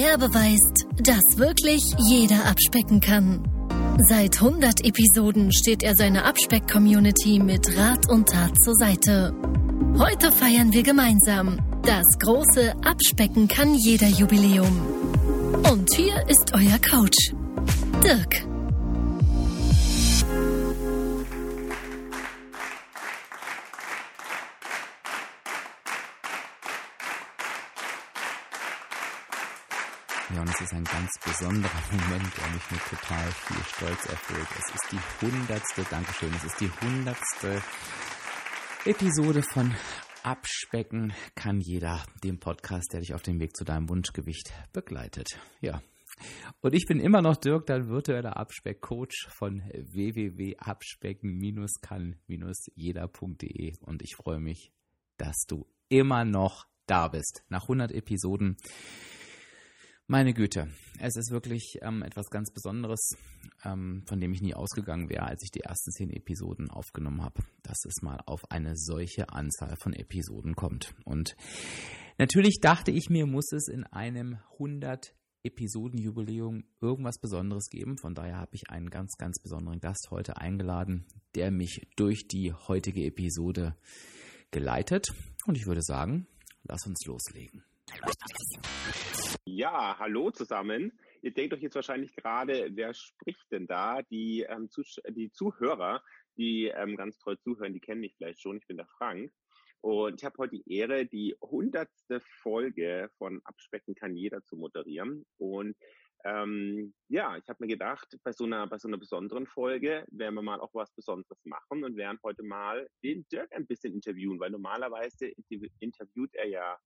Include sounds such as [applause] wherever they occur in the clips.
Er beweist, dass wirklich jeder abspecken kann. Seit 100 Episoden steht er seiner Abspeck-Community mit Rat und Tat zur Seite. Heute feiern wir gemeinsam das große Abspecken kann jeder Jubiläum. Und hier ist euer Coach, Dirk. Es ist ein ganz besonderer [laughs] Moment, der mich mit total viel Stolz erfüllt. Es ist die hundertste, Dankeschön, es ist die hundertste Episode von Abspecken kann jeder, dem Podcast, der dich auf dem Weg zu deinem Wunschgewicht begleitet. Ja. Und ich bin immer noch Dirk, dein virtueller Abspeck-Coach von www.abspecken-kann-jeder.de und ich freue mich, dass du immer noch da bist. Nach 100 Episoden meine Güte, es ist wirklich ähm, etwas ganz Besonderes, ähm, von dem ich nie ausgegangen wäre, als ich die ersten zehn Episoden aufgenommen habe, dass es mal auf eine solche Anzahl von Episoden kommt. Und natürlich dachte ich mir, muss es in einem 100 Episoden-Jubiläum irgendwas Besonderes geben. Von daher habe ich einen ganz, ganz besonderen Gast heute eingeladen, der mich durch die heutige Episode geleitet. Und ich würde sagen, lass uns loslegen. Ja, hallo zusammen. Ihr denkt euch jetzt wahrscheinlich gerade, wer spricht denn da? Die, ähm, Zus die Zuhörer, die ähm, ganz toll zuhören, die kennen mich vielleicht schon. Ich bin der Frank. Und ich habe heute die Ehre, die hundertste Folge von Abspecken kann jeder zu moderieren. Und ähm, ja, ich habe mir gedacht, bei so einer bei so einer besonderen Folge werden wir mal auch was Besonderes machen und werden heute mal den Dirk ein bisschen interviewen, weil normalerweise interviewt er ja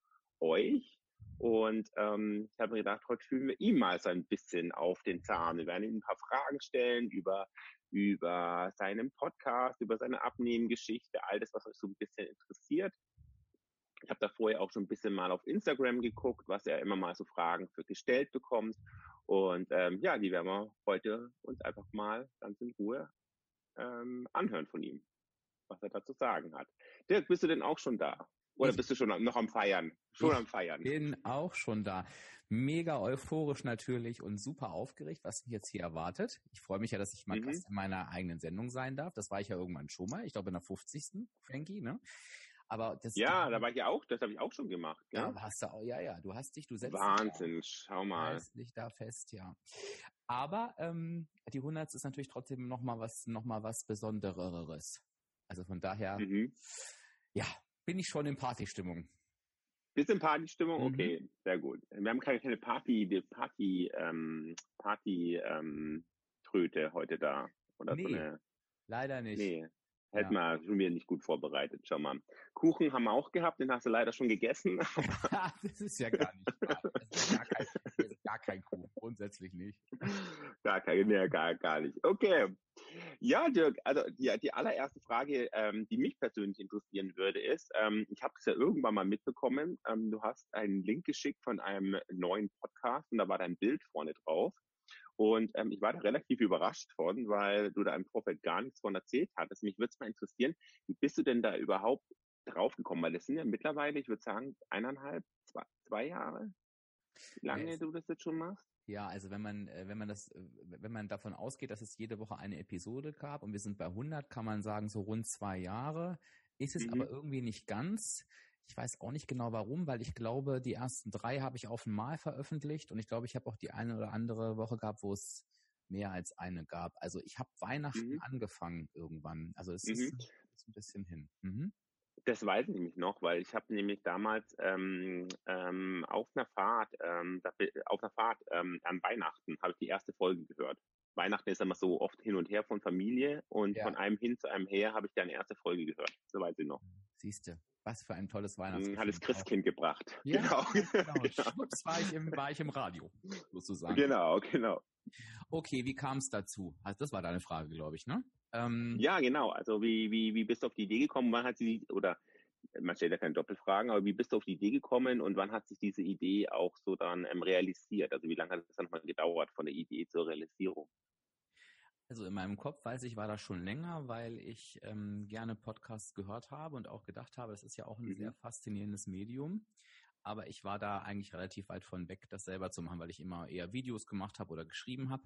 euch und ähm, ich habe mir gedacht, heute fühlen wir ihm mal so ein bisschen auf den Zahn. Wir werden ihm ein paar Fragen stellen über, über seinen Podcast, über seine Abnehmengeschichte, all das, was euch so ein bisschen interessiert. Ich habe da vorher auch schon ein bisschen mal auf Instagram geguckt, was er immer mal so Fragen für gestellt bekommt. Und ähm, ja, die werden wir heute uns einfach mal ganz in Ruhe ähm, anhören von ihm, was er dazu sagen hat. Dirk, bist du denn auch schon da? Oder ich bist du schon noch am Feiern? Schon am Feiern. Bin auch schon da. Mega euphorisch natürlich und super aufgeregt, was mich jetzt hier erwartet. Ich freue mich ja, dass ich mal mhm. Gast in meiner eigenen Sendung sein darf. Das war ich ja irgendwann schon mal. Ich glaube in der 50. Frankie, ne? Aber das ja, da war ich ja auch, das habe ich auch schon gemacht. Ja, ja hast du auch, ja, ja, du hast dich, du setzt Wahnsinn, dich da, schau mal. dich da fest, ja. Aber ähm, die 100 ist natürlich trotzdem noch mal was, noch mal was Besondereres. Also von daher, mhm. ja, bin ich schon in Partystimmung. Bisschen Partystimmung? Mhm. Okay, sehr gut. Wir haben keine, Party, Party, ähm, Party, ähm, Tröte heute da. Oder nee, so eine, leider nicht. Nee, hätten ja. wir schon wieder nicht gut vorbereitet. Schau mal. Kuchen haben wir auch gehabt, den hast du leider schon gegessen. [laughs] das ist ja gar nicht wahr. Das ist gar kein, gar kein Kuchen, grundsätzlich nicht. [laughs] Gar kein, nee, gar, gar nicht. Okay. Ja, Dirk, also die, die allererste Frage, ähm, die mich persönlich interessieren würde, ist, ähm, ich habe es ja irgendwann mal mitbekommen, ähm, du hast einen Link geschickt von einem neuen Podcast und da war dein Bild vorne drauf. Und ähm, ich war da relativ überrascht von, weil du da im Vorfeld gar nichts von erzählt hattest. Mich würde es mal interessieren, wie bist du denn da überhaupt draufgekommen? Weil das sind ja mittlerweile, ich würde sagen, eineinhalb, zwei, zwei Jahre, wie lange yes. du das jetzt schon machst? Ja, also wenn man, äh, wenn man das, äh, wenn man davon ausgeht, dass es jede Woche eine Episode gab und wir sind bei 100, kann man sagen, so rund zwei Jahre. Ist es mhm. aber irgendwie nicht ganz. Ich weiß auch nicht genau warum, weil ich glaube, die ersten drei habe ich auf einmal veröffentlicht und ich glaube, ich habe auch die eine oder andere Woche gehabt, wo es mehr als eine gab. Also ich habe Weihnachten mhm. angefangen irgendwann. Also es mhm. ist, ist, ein bisschen hin. Mhm. Das weiß ich nämlich noch, weil ich habe nämlich damals ähm, ähm, auf einer Fahrt, ähm, auf einer Fahrt ähm, an Weihnachten habe ich die erste Folge gehört. Weihnachten ist immer so oft hin und her von Familie und ja. von einem hin zu einem her habe ich dann erste Folge gehört. So weiß ich noch. Siehste, was für ein tolles Weihnachtsfest. Hat das Christkind auch. gebracht. [laughs] Ja, genau. [laughs] genau. [laughs] genau. Schwupps war ich, im, war ich im Radio, sozusagen. Genau, genau. Okay, wie kam es dazu? Also das war deine Frage, glaube ich, ne? Ähm, ja, genau. Also wie, wie, wie bist du auf die Idee gekommen? Wann hat sie, oder man stellt ja keine Doppelfragen, aber wie bist du auf die Idee gekommen und wann hat sich diese Idee auch so dann ähm, realisiert? Also wie lange hat es dann mal gedauert von der Idee zur Realisierung? Also in meinem Kopf weiß ich, war das schon länger, weil ich ähm, gerne Podcasts gehört habe und auch gedacht habe, es ist ja auch ein mhm. sehr faszinierendes Medium. aber ich war da eigentlich relativ weit von weg, das selber zu machen, weil ich immer eher Videos gemacht habe oder geschrieben habe.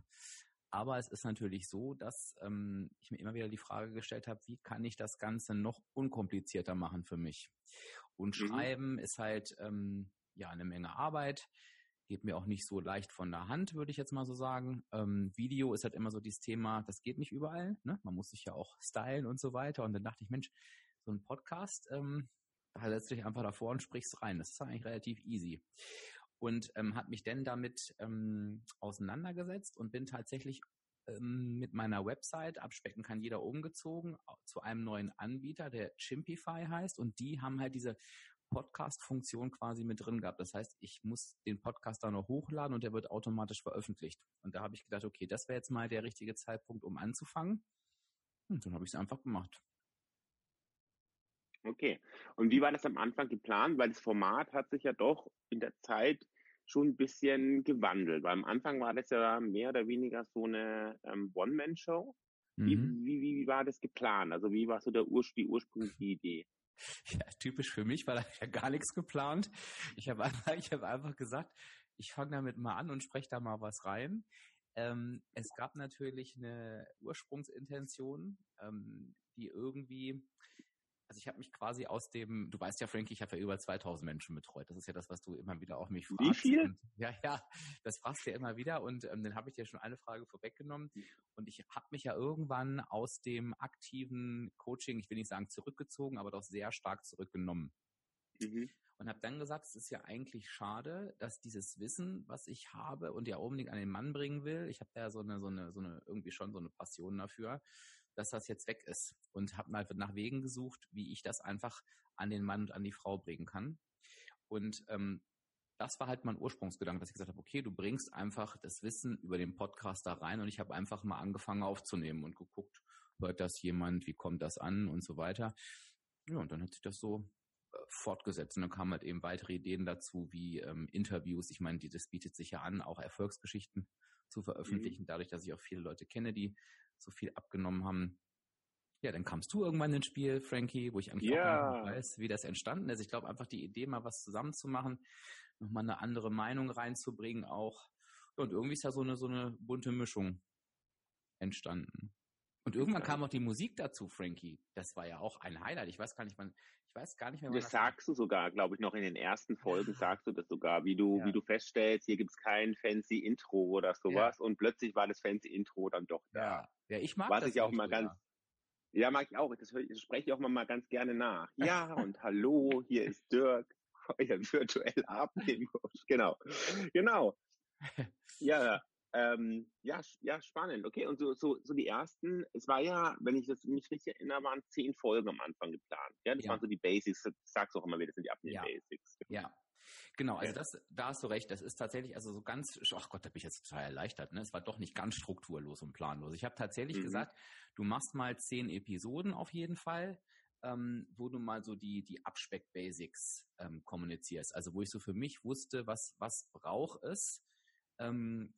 Aber es ist natürlich so, dass ähm, ich mir immer wieder die Frage gestellt habe, wie kann ich das Ganze noch unkomplizierter machen für mich? Und mhm. Schreiben ist halt ähm, ja eine Menge Arbeit, geht mir auch nicht so leicht von der Hand, würde ich jetzt mal so sagen. Ähm, Video ist halt immer so dieses Thema, das geht nicht überall. Ne? Man muss sich ja auch stylen und so weiter. Und dann dachte ich, Mensch, so ein Podcast, ähm, da setzt dich einfach davor und sprichst rein. Das ist eigentlich relativ easy und ähm, hat mich dann damit ähm, auseinandergesetzt und bin tatsächlich ähm, mit meiner Website, abspecken kann jeder umgezogen, zu einem neuen Anbieter, der Chimpify heißt und die haben halt diese Podcast-Funktion quasi mit drin gehabt. Das heißt, ich muss den Podcast da noch hochladen und der wird automatisch veröffentlicht. Und da habe ich gedacht, okay, das wäre jetzt mal der richtige Zeitpunkt, um anzufangen. Und dann habe ich es einfach gemacht. Okay. Und wie war das am Anfang geplant? Weil das Format hat sich ja doch in der Zeit schon ein bisschen gewandelt. Weil am Anfang war das ja mehr oder weniger so eine ähm, One-Man-Show. Wie, mhm. wie, wie, wie war das geplant? Also wie war so der Ur die ursprüngliche [laughs] Idee? Ja, typisch für mich, weil ich ja gar nichts geplant. Ich habe einfach, ich hab einfach gesagt, ich fange damit mal an und spreche da mal was rein. Ähm, es gab natürlich eine Ursprungsintention, ähm, die irgendwie also ich habe mich quasi aus dem, du weißt ja, Frankie, ich habe ja über 2000 Menschen betreut. Das ist ja das, was du immer wieder auch mich fragst. Wie viel? Und, ja, ja, das fragst du ja immer wieder und ähm, dann habe ich dir schon eine Frage vorweggenommen. Hm. Und ich habe mich ja irgendwann aus dem aktiven Coaching, ich will nicht sagen zurückgezogen, aber doch sehr stark zurückgenommen. Mhm. Und habe dann gesagt, es ist ja eigentlich schade, dass dieses Wissen, was ich habe und ja unbedingt an den Mann bringen will, ich habe da ja so eine, so eine, so eine, irgendwie schon so eine Passion dafür, dass das jetzt weg ist und habe mal nach Wegen gesucht, wie ich das einfach an den Mann und an die Frau bringen kann. Und ähm, das war halt mein Ursprungsgedanke, dass ich gesagt habe, okay, du bringst einfach das Wissen über den Podcast da rein und ich habe einfach mal angefangen aufzunehmen und geguckt, hört das jemand, wie kommt das an und so weiter. Ja, und dann hat sich das so äh, fortgesetzt und dann kamen halt eben weitere Ideen dazu, wie ähm, Interviews. Ich meine, die, das bietet sich ja an, auch Erfolgsgeschichten zu veröffentlichen, mhm. dadurch, dass ich auch viele Leute kenne, die so viel abgenommen haben. Ja, dann kamst du irgendwann ins Spiel, Frankie, wo ich eigentlich ja. auch weiß, wie das entstanden ist. Ich glaube einfach die Idee, mal was zusammenzumachen, nochmal eine andere Meinung reinzubringen auch. Und irgendwie ist ja so eine, so eine bunte Mischung entstanden. Und irgendwann kam auch die Musik dazu, Frankie. Das war ja auch ein Highlight. Ich weiß gar nicht, man, ich weiß gar nicht mehr. Das, das sagst du sogar, glaube ich, noch in den ersten Folgen sagst du das sogar, wie du, ja. wie du feststellst, hier gibt es kein fancy Intro oder sowas. Ja. Und plötzlich war das fancy Intro dann doch da. Ja, ja ich mag Was das. ich auch mal ganz, ja, mag ich auch. Das, das spreche ich auch mal, ganz gerne nach. Ja, und hallo, hier ist Dirk, [laughs] euer virtuell Abnehmcoach. Genau. Genau. Ja, ähm, ja, ja, spannend. Okay, und so, so, so die ersten, es war ja, wenn ich das mich richtig erinnere, waren zehn Folgen am Anfang geplant. Ja, das ja. waren so die Basics. Ich sag's auch immer wieder, das sind die Abnehmen-Basics. Ja. ja. Genau, also das, da hast du recht, das ist tatsächlich, also so ganz, ach Gott, da bin ich jetzt total erleichtert, ne? Es war doch nicht ganz strukturlos und planlos. Ich habe tatsächlich mhm. gesagt, du machst mal zehn Episoden auf jeden Fall, ähm, wo du mal so die, die Abspeck-Basics ähm, kommunizierst. Also wo ich so für mich wusste, was, was braucht es, ähm,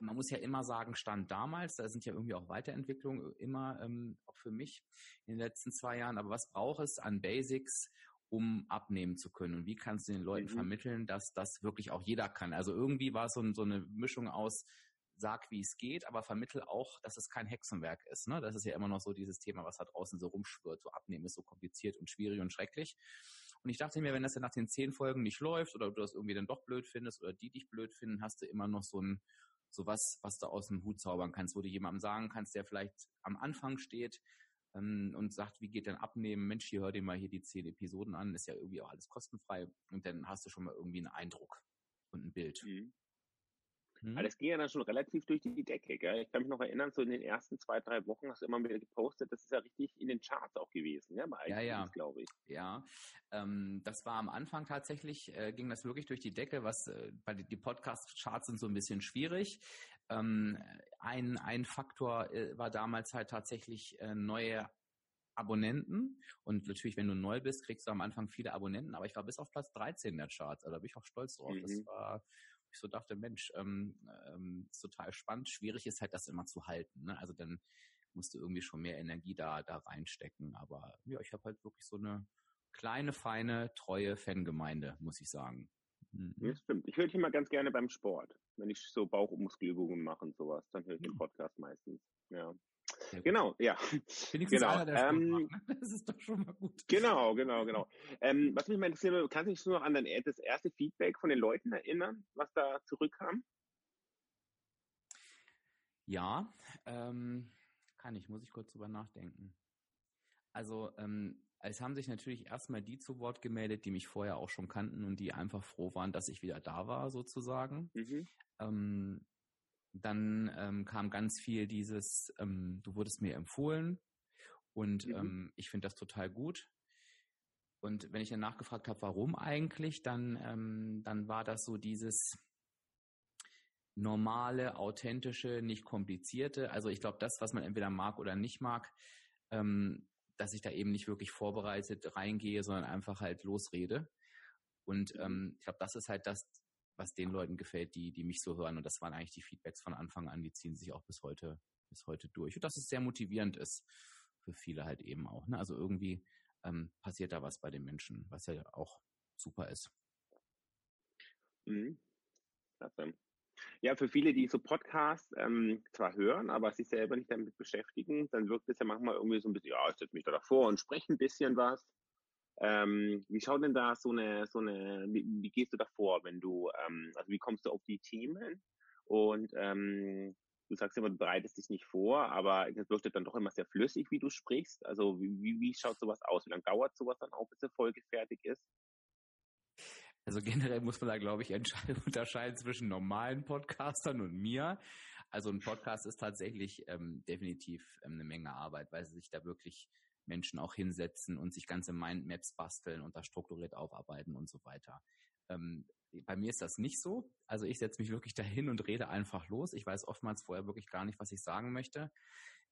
man muss ja immer sagen, stand damals, da sind ja irgendwie auch Weiterentwicklungen immer, ähm, auch für mich in den letzten zwei Jahren, aber was braucht es an Basics, um abnehmen zu können? Und wie kannst du den Leuten mhm. vermitteln, dass das wirklich auch jeder kann? Also irgendwie war es so, so eine Mischung aus, sag, wie es geht, aber vermittel auch, dass es kein Hexenwerk ist. Ne? Das ist ja immer noch so dieses Thema, was da draußen so rumschwirrt. So abnehmen ist so kompliziert und schwierig und schrecklich. Und ich dachte mir, wenn das ja nach den zehn Folgen nicht läuft oder du das irgendwie dann doch blöd findest oder die dich blöd finden, hast du immer noch so ein, so was, was du aus dem Hut zaubern kannst, wo du jemandem sagen kannst, der vielleicht am Anfang steht, ähm, und sagt, wie geht denn abnehmen? Mensch, hier hör dir mal hier die zehn Episoden an, ist ja irgendwie auch alles kostenfrei. Und dann hast du schon mal irgendwie einen Eindruck und ein Bild. Mhm. Mhm. Aber das ging ja dann schon relativ durch die Decke. Gell? Ich kann mich noch erinnern, so in den ersten zwei, drei Wochen hast du immer wieder gepostet, das ist ja richtig in den Charts auch gewesen, ja, bei ja, ja. glaube ich. Ja, ähm, das war am Anfang tatsächlich, äh, ging das wirklich durch die Decke, was äh, bei die, die Podcast-Charts sind so ein bisschen schwierig. Ähm, ein, ein Faktor äh, war damals halt tatsächlich äh, neue Abonnenten. Und natürlich, wenn du neu bist, kriegst du am Anfang viele Abonnenten. Aber ich war bis auf Platz 13 in der Charts. Also da bin ich auch stolz drauf. Mhm. Das war ich so dachte, Mensch, ähm, ähm, ist total spannend. Schwierig ist halt, das immer zu halten. Ne? Also dann musst du irgendwie schon mehr Energie da, da reinstecken. Aber ja, ich habe halt wirklich so eine kleine, feine, treue Fangemeinde, muss ich sagen. Mhm. Das stimmt. Ich höre dich immer ganz gerne beim Sport. Wenn ich so Bauchmuskelübungen mache und sowas, dann höre ich den Podcast meistens. Ja. Genau, ja. Wenigstens genau. einer, der ähm, macht, ne? Das ist doch schon mal gut. Genau, genau, genau. Ähm, was mich mal interessiert, kannst du dich nur noch an dein, das erste Feedback von den Leuten erinnern, was da zurückkam? Ja, ähm, kann ich, muss ich kurz drüber nachdenken. Also ähm, es haben sich natürlich erstmal die zu Wort gemeldet, die mich vorher auch schon kannten und die einfach froh waren, dass ich wieder da war, sozusagen. Mhm. Ähm, dann ähm, kam ganz viel dieses, ähm, du wurdest mir empfohlen und mhm. ähm, ich finde das total gut. Und wenn ich dann nachgefragt habe, warum eigentlich, dann, ähm, dann war das so dieses normale, authentische, nicht komplizierte. Also ich glaube, das, was man entweder mag oder nicht mag, ähm, dass ich da eben nicht wirklich vorbereitet reingehe, sondern einfach halt losrede. Und mhm. ähm, ich glaube, das ist halt das, was den Leuten gefällt, die, die mich so hören. Und das waren eigentlich die Feedbacks von Anfang an, die ziehen sich auch bis heute, bis heute durch. Und dass es sehr motivierend ist für viele halt eben auch. Ne? Also irgendwie ähm, passiert da was bei den Menschen, was ja auch super ist. Mhm. Klasse. Ja, für viele, die so Podcasts ähm, zwar hören, aber sich selber nicht damit beschäftigen, dann wirkt es ja manchmal irgendwie so ein bisschen, ja, ich setze mich da davor und spreche ein bisschen was. Ähm, wie schaut denn da so eine, so eine, wie, wie gehst du da vor, wenn du, ähm, also wie kommst du auf die Themen? Und ähm, du sagst immer, du bereitest dich nicht vor, aber es wirkt dann doch immer sehr flüssig, wie du sprichst. Also wie, wie schaut sowas aus? Wie lange dauert sowas dann auch, bis eine Folge fertig ist? Also generell muss man da, glaube ich, [laughs] unterscheiden zwischen normalen Podcastern und mir. Also ein Podcast ist tatsächlich ähm, definitiv ähm, eine Menge Arbeit, weil sie sich da wirklich Menschen auch hinsetzen und sich ganze Mindmaps basteln und da strukturiert aufarbeiten und so weiter. Ähm, bei mir ist das nicht so. Also ich setze mich wirklich dahin und rede einfach los. Ich weiß oftmals vorher wirklich gar nicht, was ich sagen möchte.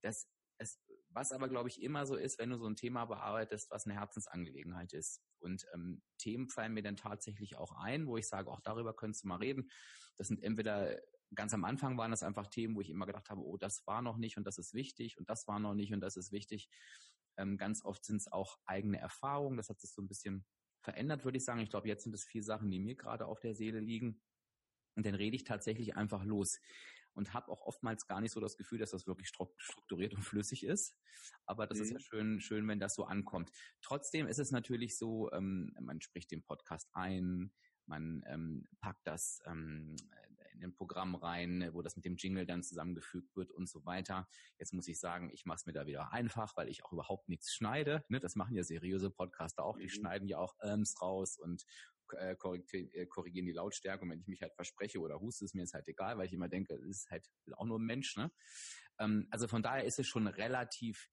Das es, was aber, glaube ich, immer so ist, wenn du so ein Thema bearbeitest, was eine Herzensangelegenheit ist. Und ähm, Themen fallen mir dann tatsächlich auch ein, wo ich sage, auch darüber könntest du mal reden. Das sind entweder ganz am Anfang waren das einfach Themen, wo ich immer gedacht habe, oh, das war noch nicht und das ist wichtig und das war noch nicht und das ist wichtig. Ähm, ganz oft sind es auch eigene Erfahrungen. Das hat sich so ein bisschen verändert, würde ich sagen. Ich glaube, jetzt sind es vier Sachen, die mir gerade auf der Seele liegen. Und dann rede ich tatsächlich einfach los und habe auch oftmals gar nicht so das Gefühl, dass das wirklich strukturiert und flüssig ist. Aber das mhm. ist ja schön, schön, wenn das so ankommt. Trotzdem ist es natürlich so, ähm, man spricht den Podcast ein, man ähm, packt das ähm, in ein Programm rein, wo das mit dem Jingle dann zusammengefügt wird und so weiter. Jetzt muss ich sagen, ich mache es mir da wieder einfach, weil ich auch überhaupt nichts schneide. Ne? Das machen ja seriöse Podcaster auch, die mhm. schneiden ja auch Elms raus und äh, äh, korrigieren die Lautstärke und wenn ich mich halt verspreche oder huste, ist mir jetzt halt egal, weil ich immer denke, es ist halt auch nur ein Mensch. Ne? Ähm, also von daher ist es schon relativ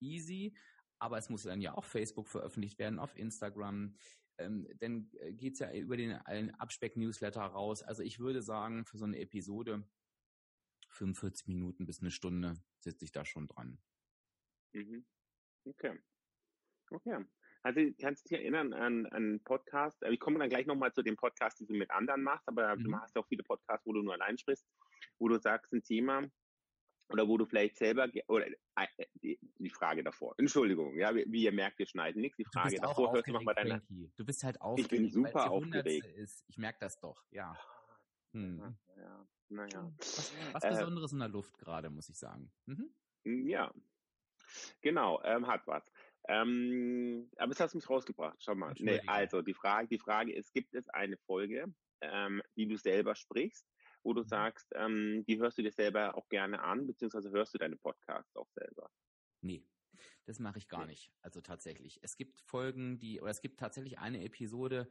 easy, aber es muss dann ja auch Facebook veröffentlicht werden, auf Instagram ähm, dann geht's ja über den Abspeck-Newsletter raus. Also ich würde sagen, für so eine Episode 45 Minuten bis eine Stunde sitze ich da schon dran. Mhm. Okay. Okay. Also kannst du dich erinnern an einen Podcast? Ich komme dann gleich nochmal zu dem Podcast, die du mit anderen machst, aber mhm. du hast ja auch viele Podcasts, wo du nur allein sprichst, wo du sagst, ein Thema, oder wo du vielleicht selber oder äh, Frage davor. Entschuldigung, ja, wie, wie, ihr merkt, wir schneiden nichts. Die Frage davor hörst du nochmal deine. Du bist halt aufgeregt. Ich bin super aufgeregt. Ist. Ich merke das doch, ja. Hm. Ja, naja. Was, was äh, Besonderes in der Luft gerade, muss ich sagen. Mhm. Hm, ja. Genau, ähm, hat was. Ähm, aber es hast du mich rausgebracht. Schau mal. Nee, also die Frage, die Frage ist, gibt es eine Folge, ähm, die du selber sprichst, wo du mhm. sagst, ähm, die hörst du dir selber auch gerne an, beziehungsweise hörst du deine Podcasts auch selber? Nee, das mache ich gar nicht. Also tatsächlich. Es gibt Folgen, die, oder es gibt tatsächlich eine Episode,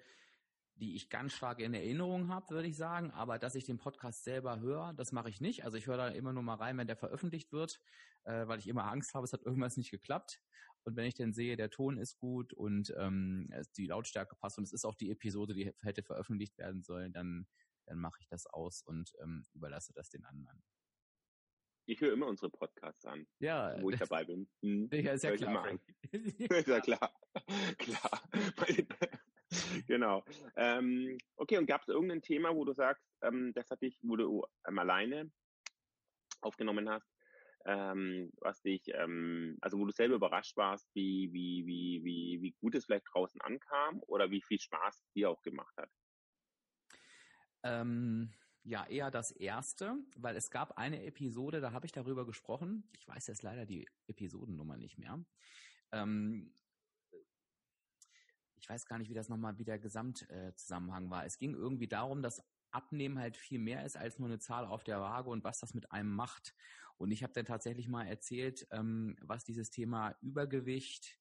die ich ganz stark in Erinnerung habe, würde ich sagen. Aber dass ich den Podcast selber höre, das mache ich nicht. Also ich höre da immer nur mal rein, wenn der veröffentlicht wird, äh, weil ich immer Angst habe, es hat irgendwas nicht geklappt. Und wenn ich dann sehe, der Ton ist gut und ähm, die Lautstärke passt und es ist auch die Episode, die hätte veröffentlicht werden sollen, dann dann mache ich das aus und ähm, überlasse das den anderen. Ich höre immer unsere Podcasts an, ja, wo ich dabei bin. Hm, [laughs] ja, ist ja klar. ist [laughs] [laughs] ja klar. klar. genau. Ähm, okay, und gab es irgendein Thema, wo du sagst, ähm, das hat dich, wo du ähm, alleine aufgenommen hast, ähm, was dich, ähm, also wo du selber überrascht warst, wie, wie, wie, wie, wie gut es vielleicht draußen ankam oder wie viel Spaß dir auch gemacht hat? Ähm, ja, eher das erste, weil es gab eine Episode, da habe ich darüber gesprochen. Ich weiß jetzt leider die Episodennummer nicht mehr. Ähm, ich weiß gar nicht, wie das nochmal, wie der Gesamtzusammenhang war. Es ging irgendwie darum, dass Abnehmen halt viel mehr ist als nur eine Zahl auf der Waage und was das mit einem macht. Und ich habe dann tatsächlich mal erzählt, ähm, was dieses Thema Übergewicht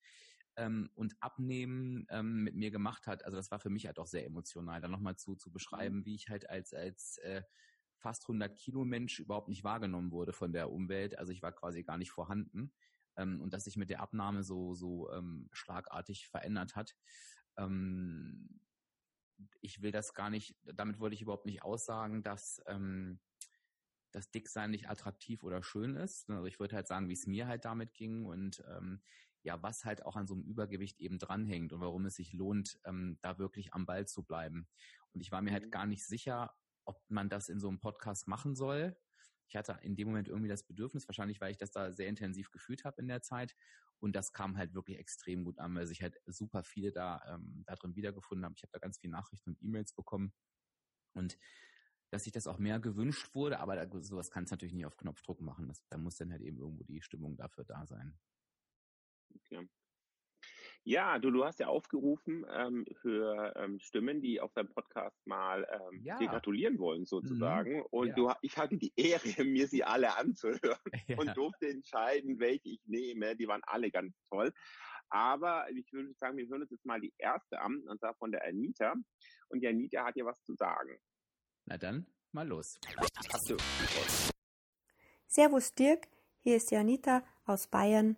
ähm, und Abnehmen ähm, mit mir gemacht hat. Also das war für mich halt auch sehr emotional, dann nochmal zu, zu beschreiben, wie ich halt als, als äh, fast 100 Kilo Mensch überhaupt nicht wahrgenommen wurde von der Umwelt. Also ich war quasi gar nicht vorhanden. Ähm, und dass sich mit der Abnahme so, so ähm, schlagartig verändert hat. Ähm, ich will das gar nicht, damit wollte ich überhaupt nicht aussagen, dass ähm, das Dicksein nicht attraktiv oder schön ist. Also ich würde halt sagen, wie es mir halt damit ging und ähm, ja, was halt auch an so einem Übergewicht eben dranhängt und warum es sich lohnt, ähm, da wirklich am Ball zu bleiben. Und ich war mir halt mhm. gar nicht sicher, ob man das in so einem Podcast machen soll. Ich hatte in dem Moment irgendwie das Bedürfnis, wahrscheinlich weil ich das da sehr intensiv gefühlt habe in der Zeit. Und das kam halt wirklich extrem gut an, weil sich halt super viele da, ähm, da drin wiedergefunden haben. Ich habe da ganz viele Nachrichten und E-Mails bekommen. Und dass sich das auch mehr gewünscht wurde, aber da, sowas kann es natürlich nicht auf Knopfdruck machen. Das, da muss dann halt eben irgendwo die Stimmung dafür da sein. Okay. Ja, du, du hast ja aufgerufen ähm, für ähm, Stimmen, die auf deinem Podcast mal ähm, ja. dir gratulieren wollen, sozusagen. Mhm. Und ja. du, ich hatte die Ehre, [laughs] mir sie alle anzuhören [laughs] ja. und durfte entscheiden, welche ich nehme. Die waren alle ganz toll. Aber ich würde sagen, wir hören uns jetzt mal die erste an, und zwar von der Anita. Und die Anita hat ja was zu sagen. Na dann, mal los. Servus Dirk, hier ist die Anita aus Bayern.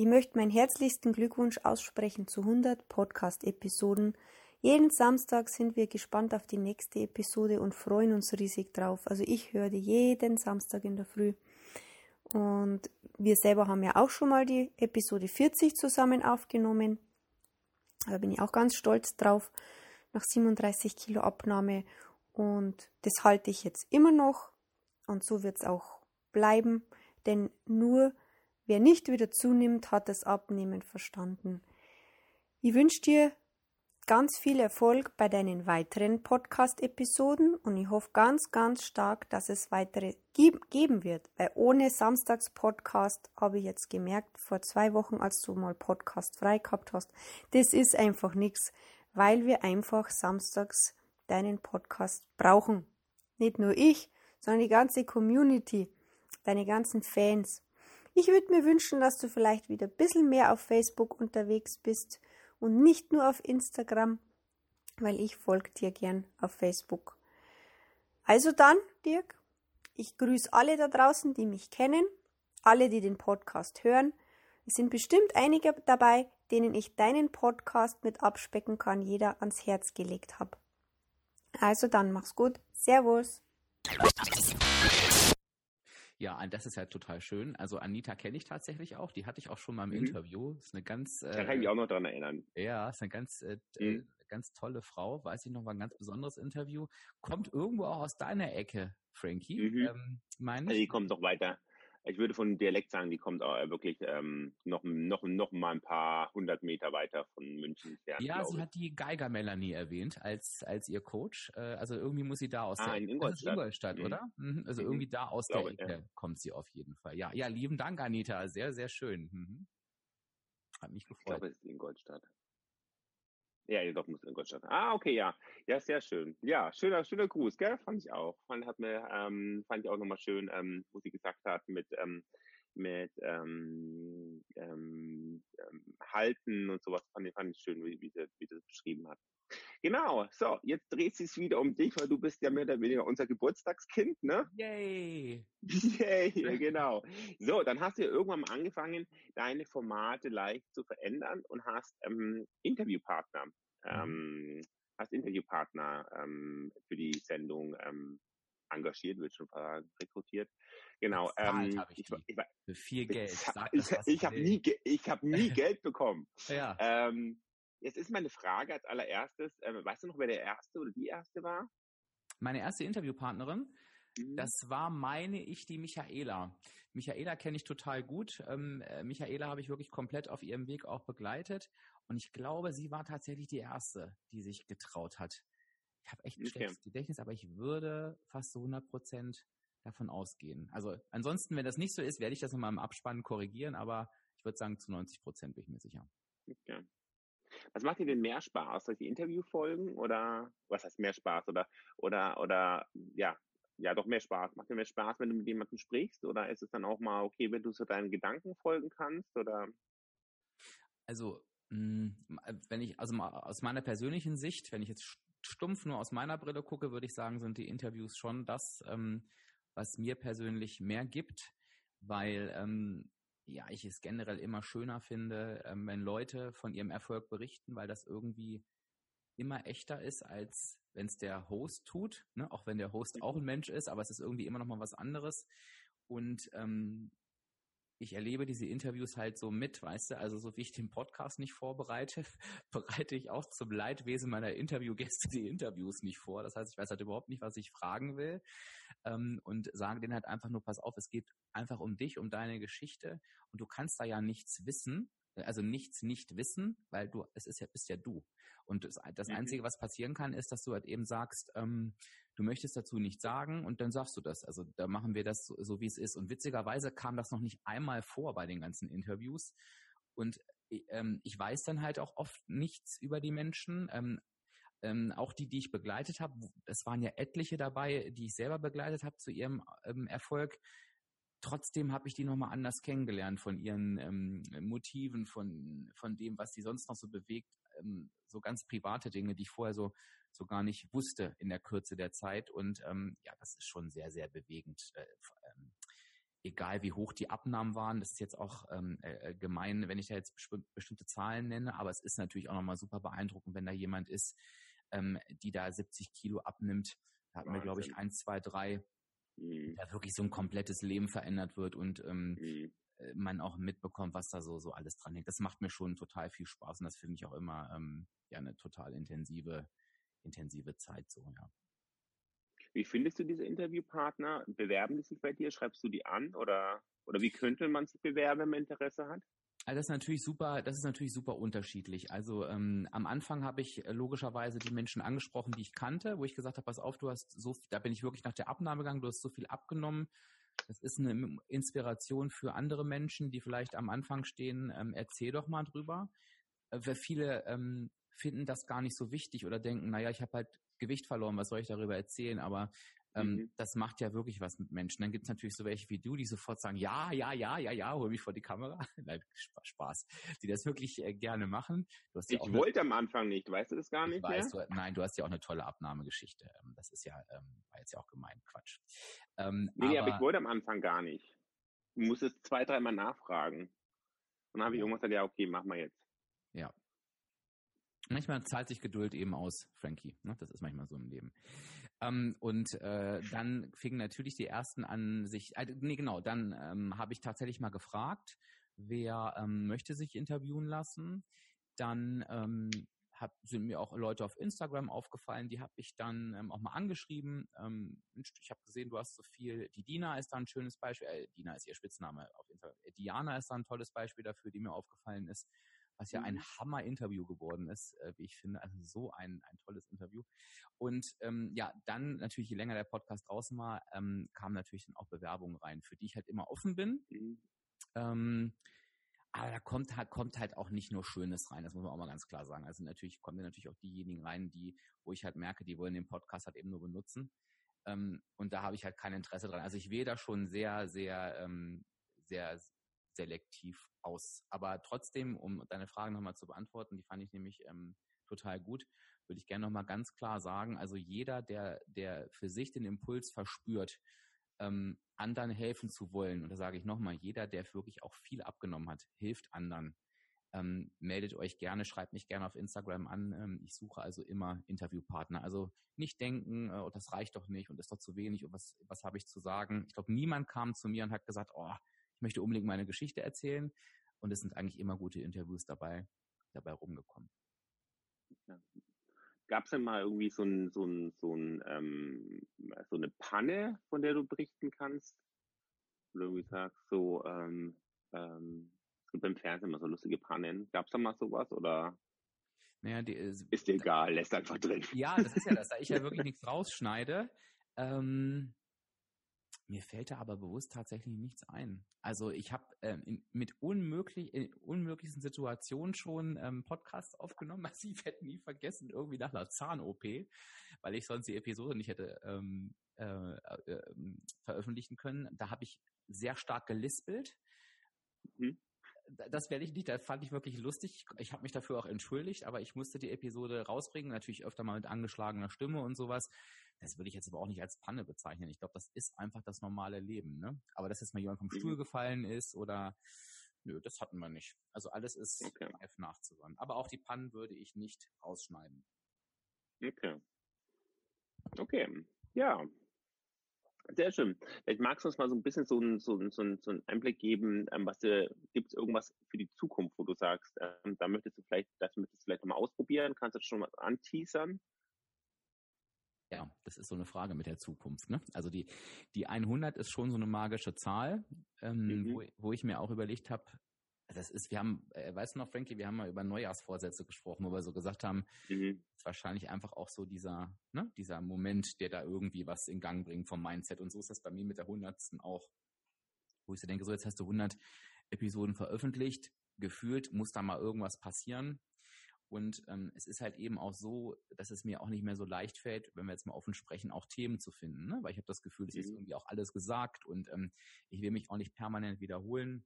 Ich möchte meinen herzlichsten Glückwunsch aussprechen zu 100 Podcast-Episoden. Jeden Samstag sind wir gespannt auf die nächste Episode und freuen uns riesig drauf. Also ich höre die jeden Samstag in der Früh. Und wir selber haben ja auch schon mal die Episode 40 zusammen aufgenommen. Da bin ich auch ganz stolz drauf, nach 37 Kilo Abnahme. Und das halte ich jetzt immer noch. Und so wird es auch bleiben. Denn nur Wer nicht wieder zunimmt, hat das Abnehmen verstanden. Ich wünsche dir ganz viel Erfolg bei deinen weiteren Podcast-Episoden und ich hoffe ganz, ganz stark, dass es weitere geben wird. Weil ohne Samstags-Podcast habe ich jetzt gemerkt, vor zwei Wochen, als du mal Podcast frei gehabt hast, das ist einfach nichts, weil wir einfach samstags deinen Podcast brauchen. Nicht nur ich, sondern die ganze Community, deine ganzen Fans. Ich würde mir wünschen, dass du vielleicht wieder ein bisschen mehr auf Facebook unterwegs bist und nicht nur auf Instagram, weil ich folge dir gern auf Facebook. Also dann, Dirk, ich grüße alle da draußen, die mich kennen, alle, die den Podcast hören. Es sind bestimmt einige dabei, denen ich deinen Podcast mit abspecken kann, jeder ans Herz gelegt habe. Also dann, mach's gut. Servus. Ja, das ist halt total schön. Also Anita kenne ich tatsächlich auch. Die hatte ich auch schon mal im mhm. Interview. Ist eine ganz. Äh, da kann ich mich auch noch dran erinnern. Ja, ist eine ganz, äh, mhm. ganz tolle Frau. Weiß ich noch, war ein ganz besonderes Interview. Kommt irgendwo auch aus deiner Ecke, Frankie. Mhm. Ähm, meine ich. Die kommt doch weiter ich würde von Dialekt sagen, die kommt auch wirklich ähm, noch, noch, noch mal ein paar hundert Meter weiter von München entfernt. Ja, sie hat die Geiger Melanie erwähnt als, als ihr Coach. Äh, also irgendwie muss sie da aus ah, der in Ingolstadt, Ingolstadt mhm. oder? Mhm. Also mhm. irgendwie da aus der Ecke ja. kommt sie auf jeden Fall. Ja, ja, lieben Dank, Anita. Sehr, sehr schön. Mhm. Hat mich gefreut. Ich glaube, es ist Ingolstadt. Ja, doch, muss Ingolstadt. Ah, okay, ja. Ja, sehr schön. Ja, schöner, schöner Gruß, gell? Fand ich auch. Fand, hat mir, ähm, fand ich auch nochmal schön, ähm, wo sie gesagt hat, mit, ähm, mit ähm, ähm, ähm, Halten und sowas. Fand, fand ich schön, wie, wie, sie, wie sie das beschrieben hat. Genau, so, jetzt dreht sich wieder um dich, weil du bist ja mehr oder weniger unser Geburtstagskind, ne? Yay! [laughs] Yay, [laughs] genau. So, dann hast du ja irgendwann mal angefangen, deine Formate leicht zu verändern und hast ähm, Interviewpartner, mhm. ähm, hast Interviewpartner ähm, für die Sendung ähm, engagiert, wird schon rekrutiert. Genau. Ähm, ich, ich, ich, für viel Geld. ich, [laughs] ich habe nie, ich hab nie [laughs] Geld bekommen. ja. Ähm, Jetzt ist meine Frage als allererstes, äh, weißt du noch, wer der erste oder die erste war? Meine erste Interviewpartnerin, mhm. das war, meine ich, die Michaela. Michaela kenne ich total gut. Ähm, äh, Michaela habe ich wirklich komplett auf ihrem Weg auch begleitet. Und ich glaube, sie war tatsächlich die erste, die sich getraut hat, Ich habe echt ein okay. schlechtes Gedächtnis, aber ich würde fast so 100 Prozent davon ausgehen. Also ansonsten, wenn das nicht so ist, werde ich das nochmal im Abspann korrigieren, aber ich würde sagen, zu 90 Prozent bin ich mir sicher. Okay. Was macht dir denn mehr Spaß? Solche Interviewfolgen oder was heißt mehr Spaß? Oder oder oder ja, ja doch mehr Spaß. Macht dir mehr Spaß, wenn du mit jemandem sprichst? Oder ist es dann auch mal okay, wenn du so deinen Gedanken folgen kannst? Oder also hm, wenn ich, also aus meiner persönlichen Sicht, wenn ich jetzt stumpf nur aus meiner Brille gucke, würde ich sagen, sind die Interviews schon das, ähm, was mir persönlich mehr gibt, weil ähm, ja, ich es generell immer schöner finde, ähm, wenn Leute von ihrem Erfolg berichten, weil das irgendwie immer echter ist, als wenn es der Host tut, ne? auch wenn der Host auch ein Mensch ist, aber es ist irgendwie immer noch mal was anderes. Und ähm, ich erlebe diese Interviews halt so mit, weißt du, also so wie ich den Podcast nicht vorbereite, [laughs] bereite ich auch zum Leidwesen meiner Interviewgäste die Interviews nicht vor. Das heißt, ich weiß halt überhaupt nicht, was ich fragen will. Ähm, und sage denen halt einfach nur, pass auf, es geht einfach um dich, um deine Geschichte. Und du kannst da ja nichts wissen, also nichts nicht wissen, weil du, es ist ja, bist ja du. Und das, das mhm. Einzige, was passieren kann, ist, dass du halt eben sagst, ähm, du möchtest dazu nichts sagen und dann sagst du das. Also da machen wir das so, so, wie es ist. Und witzigerweise kam das noch nicht einmal vor bei den ganzen Interviews. Und ähm, ich weiß dann halt auch oft nichts über die Menschen. Ähm, ähm, auch die, die ich begleitet habe, es waren ja etliche dabei, die ich selber begleitet habe zu ihrem ähm, Erfolg trotzdem habe ich die nochmal anders kennengelernt von ihren ähm, Motiven, von, von dem, was sie sonst noch so bewegt, ähm, so ganz private Dinge, die ich vorher so, so gar nicht wusste in der Kürze der Zeit. Und ähm, ja, das ist schon sehr, sehr bewegend. Äh, ähm, egal wie hoch die Abnahmen waren, das ist jetzt auch ähm, äh, äh gemein, wenn ich da jetzt bestimmte Zahlen nenne, aber es ist natürlich auch nochmal super beeindruckend, wenn da jemand ist, ähm, die da 70 Kilo abnimmt. Da hatten wir, glaube ich, eins, zwei, drei mhm. da wirklich so ein komplettes Leben verändert wird und ähm, mhm. Äh, man auch mitbekommt, was da so, so alles dran hängt. Das macht mir schon total viel Spaß und das finde ich auch immer ähm, ja eine total intensive, intensive Zeit so, ja. Wie findest du diese Interviewpartner? Bewerben die sich bei dir? Schreibst du die an oder, oder wie könnte man sich bewerben, wenn man Interesse hat? Also das ist natürlich super, das ist natürlich super unterschiedlich. Also ähm, am Anfang habe ich äh, logischerweise die Menschen angesprochen, die ich kannte, wo ich gesagt habe, pass auf, du hast so, da bin ich wirklich nach der Abnahme gegangen, du hast so viel abgenommen. Das ist eine Inspiration für andere Menschen, die vielleicht am Anfang stehen. Ähm, erzähl doch mal drüber. Äh, viele ähm, finden das gar nicht so wichtig oder denken, naja, ich habe halt Gewicht verloren, was soll ich darüber erzählen? Aber ähm, mhm. Das macht ja wirklich was mit Menschen. Dann gibt es natürlich so welche wie du, die sofort sagen, ja, ja, ja, ja, ja, hol mich vor die Kamera. [laughs] Nein, Spaß. Die das wirklich äh, gerne machen. ich ja wollte am Anfang nicht, weißt du das gar nicht weiß, mehr? Du, nein, du hast ja auch eine tolle Abnahmegeschichte. Ähm, das ist ja, ähm, war jetzt ja auch gemein, Quatsch. Ähm, nee, aber, aber ich wollte am Anfang gar nicht. Du musstest zwei, dreimal nachfragen. Und dann habe ich irgendwas gesagt, ja, okay, mach mal jetzt. Ja, Manchmal zahlt sich Geduld eben aus, Frankie. Ne? Das ist manchmal so im Leben. Ähm, und äh, dann fingen natürlich die ersten an, sich, äh, nee, genau, dann ähm, habe ich tatsächlich mal gefragt, wer ähm, möchte sich interviewen lassen. Dann ähm, hab, sind mir auch Leute auf Instagram aufgefallen, die habe ich dann ähm, auch mal angeschrieben. Ähm, ich habe gesehen, du hast so viel. Die Dina ist da ein schönes Beispiel. Äh, Dina ist ihr Spitzname auf Instagram. Diana ist da ein tolles Beispiel dafür, die mir aufgefallen ist was ja ein mhm. Hammer-Interview geworden ist, äh, wie ich finde. Also so ein, ein tolles Interview. Und ähm, ja, dann natürlich, je länger der Podcast draußen war, ähm, kamen natürlich dann auch Bewerbungen rein, für die ich halt immer offen bin. Mhm. Ähm, aber da kommt halt, kommt halt auch nicht nur Schönes rein, das muss man auch mal ganz klar sagen. Also natürlich kommen natürlich auch diejenigen rein, die, wo ich halt merke, die wollen den Podcast halt eben nur benutzen. Ähm, und da habe ich halt kein Interesse dran. Also ich wähle da schon sehr, sehr, ähm, sehr selektiv aus. Aber trotzdem, um deine Frage nochmal zu beantworten, die fand ich nämlich ähm, total gut, würde ich gerne nochmal ganz klar sagen, also jeder, der, der für sich den Impuls verspürt, ähm, anderen helfen zu wollen, und da sage ich nochmal, jeder, der wirklich auch viel abgenommen hat, hilft anderen. Ähm, meldet euch gerne, schreibt mich gerne auf Instagram an. Ähm, ich suche also immer Interviewpartner. Also nicht denken, äh, oh, das reicht doch nicht und ist doch zu wenig und was, was habe ich zu sagen. Ich glaube, niemand kam zu mir und hat gesagt, oh, ich möchte unbedingt meine Geschichte erzählen. Und es sind eigentlich immer gute Interviews dabei, dabei rumgekommen. Ja. Gab es denn mal irgendwie so, ein, so, ein, so, ein, ähm, so eine Panne, von der du berichten kannst? Oder irgendwie sagst, so, ähm, ähm, es gibt im Fernsehen immer so lustige Pannen. Gab es da mal sowas oder? Naja, die, ist dir egal, lässt einfach drin. Ja, das ist ja das, da ich ja wirklich nichts rausschneide. Ähm, mir fällt da aber bewusst tatsächlich nichts ein. Also ich habe ähm, mit unmöglich, in unmöglichsten Situationen schon ähm, Podcasts aufgenommen. [laughs] Also ich werde nie vergessen, irgendwie nach einer Zahn-OP, weil ich sonst die Episode nicht hätte ähm, äh, äh, veröffentlichen können. Da habe ich sehr stark gelispelt. Mhm das werde ich nicht, das fand ich wirklich lustig. Ich habe mich dafür auch entschuldigt, aber ich musste die Episode rausbringen, natürlich öfter mal mit angeschlagener Stimme und sowas. Das würde ich jetzt aber auch nicht als Panne bezeichnen. Ich glaube, das ist einfach das normale Leben. Ne? Aber dass jetzt mal jemand vom mhm. Stuhl gefallen ist oder nö, das hatten wir nicht. Also alles ist okay. F nachzuhören. Aber auch die Pannen würde ich nicht rausschneiden. Okay. Okay. Ja, sehr schön. Vielleicht magst du uns mal so ein bisschen so einen, so einen, so einen Einblick geben, ähm, was gibt es irgendwas für die Zukunft, wo du sagst, ähm, da möchtest du vielleicht, das möchtest du vielleicht mal ausprobieren, kannst du das schon mal anteasern? Ja, das ist so eine Frage mit der Zukunft. Ne? Also die, die 100 ist schon so eine magische Zahl, ähm, mhm. wo, wo ich mir auch überlegt habe, das ist, wir haben, äh, weißt du noch, Frankie, wir haben mal über Neujahrsvorsätze gesprochen, wo wir so gesagt haben, mhm. ist wahrscheinlich einfach auch so dieser, ne, dieser Moment, der da irgendwie was in Gang bringt vom Mindset. Und so ist das bei mir mit der hundertsten auch, wo ich so denke, so jetzt hast du 100 Episoden veröffentlicht, gefühlt muss da mal irgendwas passieren. Und ähm, es ist halt eben auch so, dass es mir auch nicht mehr so leicht fällt, wenn wir jetzt mal offen sprechen, auch Themen zu finden. Ne? Weil ich habe das Gefühl, es mhm. ist irgendwie auch alles gesagt und ähm, ich will mich auch nicht permanent wiederholen.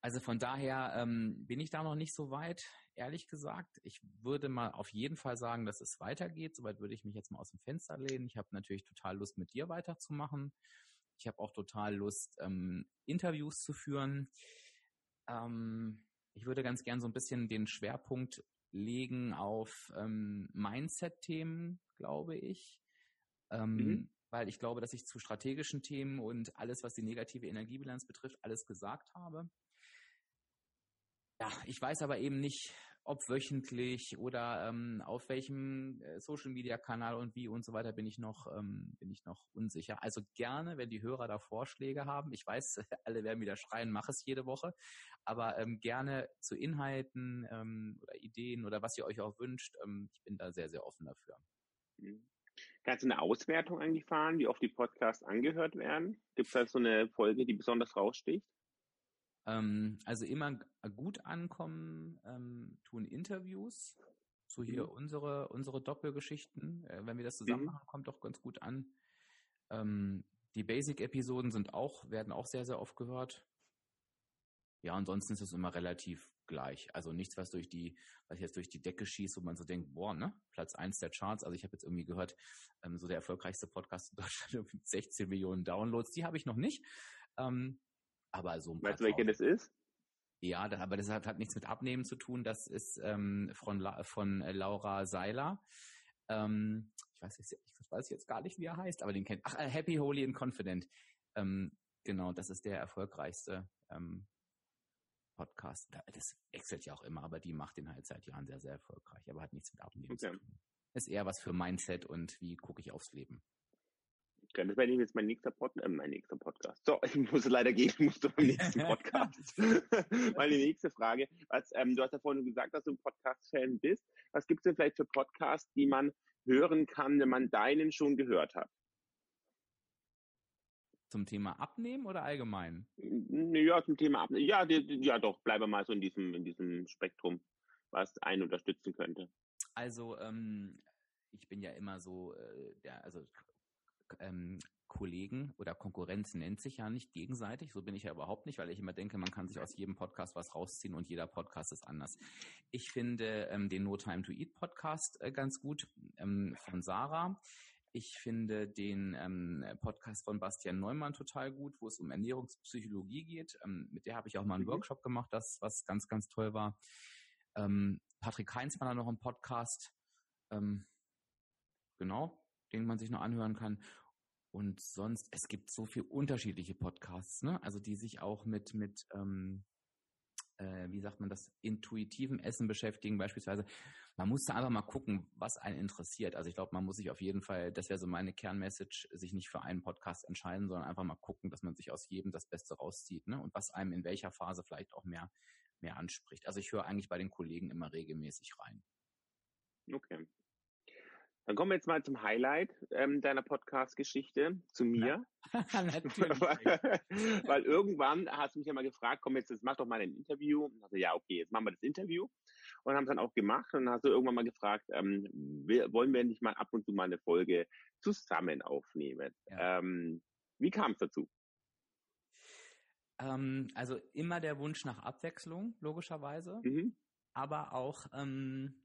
Also von daher ähm, bin ich da noch nicht so weit, ehrlich gesagt. Ich würde mal auf jeden Fall sagen, dass es weitergeht. Soweit würde ich mich jetzt mal aus dem Fenster lehnen. Ich habe natürlich total Lust, mit dir weiterzumachen. Ich habe auch total Lust, ähm, Interviews zu führen. Ähm, ich würde ganz gern so ein bisschen den Schwerpunkt legen auf ähm, Mindset-Themen, glaube ich. Ähm, mhm. Weil ich glaube, dass ich zu strategischen Themen und alles, was die negative Energiebilanz betrifft, alles gesagt habe. Ja, ich weiß aber eben nicht, ob wöchentlich oder ähm, auf welchem äh, Social Media Kanal und wie und so weiter bin ich noch ähm, bin ich noch unsicher. Also gerne, wenn die Hörer da Vorschläge haben. Ich weiß, [laughs] alle werden wieder schreien, mach es jede Woche, aber ähm, gerne zu Inhalten ähm, oder Ideen oder was ihr euch auch wünscht. Ähm, ich bin da sehr sehr offen dafür. Mhm. Kannst du eine Auswertung eigentlich fahren, wie oft die Podcasts angehört werden? Gibt es da so eine Folge, die besonders raussticht? Ähm, also immer gut ankommen ähm, tun Interviews. So hier mhm. unsere, unsere Doppelgeschichten. Äh, wenn wir das zusammen mhm. machen, kommt doch ganz gut an. Ähm, die Basic-Episoden sind auch, werden auch sehr, sehr oft gehört. Ja, ansonsten ist es immer relativ gleich. Also nichts, was durch die, was jetzt durch die Decke schießt, wo man so denkt, boah, ne, Platz eins der Charts. Also ich habe jetzt irgendwie gehört, ähm, so der erfolgreichste Podcast in Deutschland [laughs] mit 16 Millionen Downloads. Die habe ich noch nicht. Ähm, aber so ein Weißt du, welche das ist? Ja, das, aber das hat, hat nichts mit Abnehmen zu tun. Das ist ähm, von, La, von äh, Laura Seiler. Ähm, ich, weiß jetzt, ich weiß jetzt gar nicht, wie er heißt, aber den kennt. Ach, äh, Happy, Holy and Confident. Ähm, genau, das ist der erfolgreichste ähm, Podcast. Das wechselt ja auch immer, aber die macht den halt seit Jahren sehr, sehr erfolgreich. Aber hat nichts mit Abnehmen okay. zu tun. Ist eher was für Mindset und wie gucke ich aufs Leben. Das wäre jetzt mein nächster, Pod äh, mein nächster Podcast. So, [laughs] ich muss leider gehen, ich muss zum nächsten [laughs] Podcast. [laughs] Meine nächste Frage. Was, ähm, du hast ja vorhin gesagt, dass du ein Podcast-Fan bist. Was gibt es denn vielleicht für Podcasts, die man hören kann, wenn man deinen schon gehört hat? Zum Thema Abnehmen oder allgemein? Ja, zum Thema Abnehmen. Ja, ja doch, bleibe mal so in diesem, in diesem Spektrum, was einen unterstützen könnte. Also, ähm, ich bin ja immer so, äh, der, also ähm, Kollegen oder Konkurrenz nennt sich ja nicht gegenseitig. So bin ich ja überhaupt nicht, weil ich immer denke, man kann sich aus jedem Podcast was rausziehen und jeder Podcast ist anders. Ich finde ähm, den No Time to Eat Podcast äh, ganz gut ähm, von Sarah. Ich finde den ähm, Podcast von Bastian Neumann total gut, wo es um Ernährungspsychologie geht. Ähm, mit der habe ich auch mal einen mhm. Workshop gemacht, das was ganz, ganz toll war. Ähm, Patrick Heinzmann hat noch einen Podcast. Ähm, genau, den man sich noch anhören kann. Und sonst, es gibt so viele unterschiedliche Podcasts, ne? Also die sich auch mit, mit ähm, äh, wie sagt man das, intuitiven Essen beschäftigen beispielsweise. Man muss da einfach mal gucken, was einen interessiert. Also ich glaube, man muss sich auf jeden Fall, das wäre so meine Kernmessage, sich nicht für einen Podcast entscheiden, sondern einfach mal gucken, dass man sich aus jedem das Beste rauszieht, ne? Und was einem in welcher Phase vielleicht auch mehr mehr anspricht. Also ich höre eigentlich bei den Kollegen immer regelmäßig rein. Okay. Dann kommen wir jetzt mal zum Highlight ähm, deiner Podcast-Geschichte, zu mir. [laughs] Natürlich. weil, [laughs] weil irgendwann hast du mich ja mal gefragt, komm jetzt, jetzt mach doch mal ein Interview. Und also ja, okay, jetzt machen wir das Interview. Und haben es dann auch gemacht. Und dann hast du irgendwann mal gefragt, ähm, wir, wollen wir nicht mal ab und zu mal eine Folge zusammen aufnehmen? Ja. Ähm, wie kam es dazu? Ähm, also immer der Wunsch nach Abwechslung, logischerweise. Mhm. Aber auch, ähm,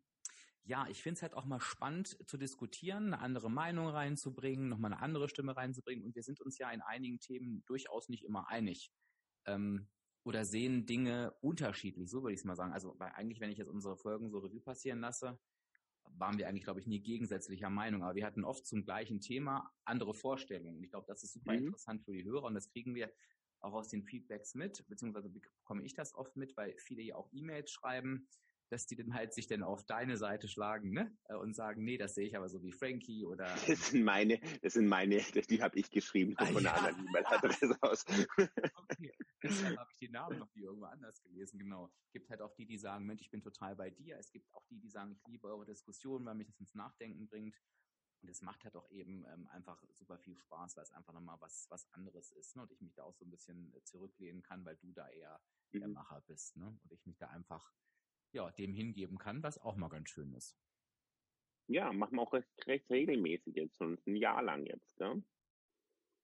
ja, ich finde es halt auch mal spannend zu diskutieren, eine andere Meinung reinzubringen, nochmal eine andere Stimme reinzubringen. Und wir sind uns ja in einigen Themen durchaus nicht immer einig. Ähm, oder sehen Dinge unterschiedlich, so würde ich es mal sagen. Also weil eigentlich, wenn ich jetzt unsere Folgen so Revue passieren lasse, waren wir eigentlich, glaube ich, nie gegensätzlicher Meinung, aber wir hatten oft zum gleichen Thema andere Vorstellungen. Und ich glaube, das ist super Mhm. interessant für die Hörer und das kriegen wir auch aus den Feedbacks mit, beziehungsweise bekomme ich das oft mit, weil viele ja auch E-Mails schreiben, dass die dann halt sich dann auf deine Seite schlagen, ne? Äh, Und sagen, nee, das sehe ich aber so wie Frankie oder [laughs] Das sind meine, das sind meine, die habe ich geschrieben Ah, von einer ja. anderen E-Mail-Adresse [laughs] aus. Okay, deshalb habe ich die Namen noch nie irgendwo anders gelesen, genau. Gibt halt auch die, die sagen, Mensch, ich bin total bei dir. Es gibt auch die, die sagen, ich liebe eure Diskussion, weil mich das ins Nachdenken bringt. Und es macht halt auch eben ähm, einfach super viel Spaß, weil es einfach nochmal was, was anderes ist. Ne? Und ich mich da auch so ein bisschen äh, zurücklehnen kann, weil du da eher der Mhm. Macher bist. Ne? Und ich mich da einfach ja, dem hingeben kann, was auch mal ganz schön ist. Ja, machen wir auch recht, recht regelmäßig jetzt, schon ein Jahr lang jetzt. Ne?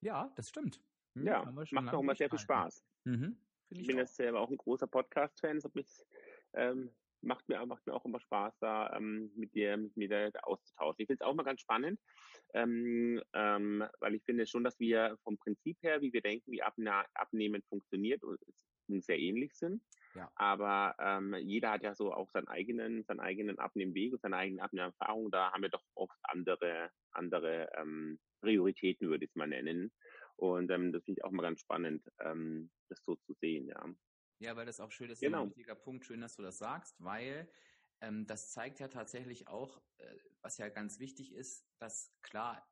Ja, das stimmt. Hm, Ja, macht auch immer sehr viel. Spaß. Mhm, Ich ich bin auch. jetzt selber auch ein großer Podcast-Fan. Mich, ähm, macht, mir, macht mir auch immer Spaß, da ähm, mit dir, mit mir da, da auszutauschen. Ich finde es auch mal ganz spannend, ähm, ähm, weil ich finde schon, dass wir vom Prinzip her, wie wir denken, wie Abna Abnehmen funktioniert, uns sehr ähnlich sind. Ja. Aber ähm, jeder hat ja so auch seinen eigenen, seinen eigenen Abnehmweg und seine eigenen Abnehmerfahrungen. Da haben wir doch oft andere, andere ähm, Prioritäten, würde ich es mal nennen. Und ähm, das finde ich auch mal ganz spannend, ähm, das so zu sehen, ja. Ja, weil das auch schön ist, Genau. ein wichtiger Punkt, schön, dass du das sagst, weil ähm, das zeigt ja tatsächlich auch, äh, was ja ganz wichtig ist, dass klar,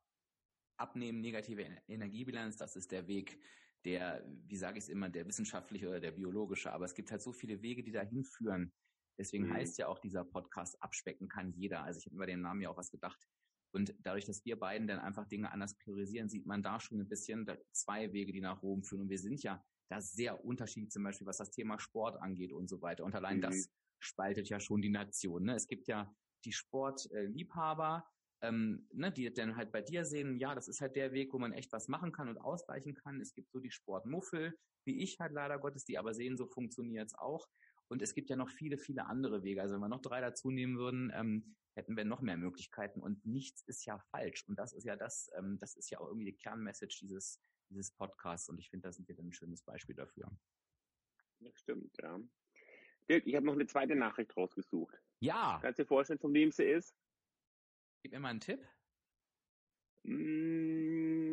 Abnehmen, negative Ener- Energiebilanz, das ist der Weg, der, wie sage ich es immer, der wissenschaftliche oder der biologische, aber es gibt halt so viele Wege, die dahin führen. Deswegen Mhm. heißt ja auch dieser Podcast, abspecken kann jeder. Also ich habe über den Namen ja auch was gedacht. Und dadurch, dass wir beiden dann einfach Dinge anders priorisieren, sieht man da schon ein bisschen zwei Wege, die nach Rom führen. Und wir sind ja da sehr unterschiedlich, zum Beispiel was das Thema Sport angeht und so weiter. Und allein Mhm. das spaltet ja schon die Nation. Ne? Es gibt ja die Sportliebhaber, ähm, ne, die dann halt bei dir sehen, ja, das ist halt der Weg, wo man echt was machen kann und ausgleichen kann. Es gibt so die Sportmuffel, wie ich halt leider Gottes, die aber sehen, so funktioniert's auch. Und es gibt ja noch viele, viele andere Wege. Also wenn wir noch drei dazu nehmen würden, ähm, hätten wir noch mehr Möglichkeiten. Und nichts ist ja falsch. Und das ist ja das, ähm, das ist ja auch irgendwie die Kernmessage dieses, dieses Podcasts. Und ich finde, da sind wir dann ein schönes Beispiel dafür. Das stimmt, ja. Dirk, ich habe noch eine zweite Nachricht rausgesucht. Ja, Kannst du dir vorstellen, von wem sie ist? Gib mir mal einen Tipp. Mm,